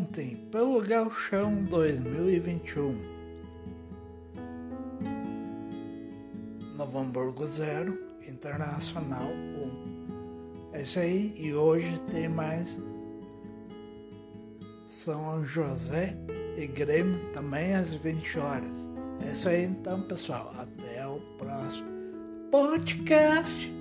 ontem pelo Galchão 2021. Novo Hamburgo 0, Internacional 1. É isso aí, e hoje tem mais São José e Grêmio também às 20 horas. É isso aí então, pessoal. Até o próximo podcast.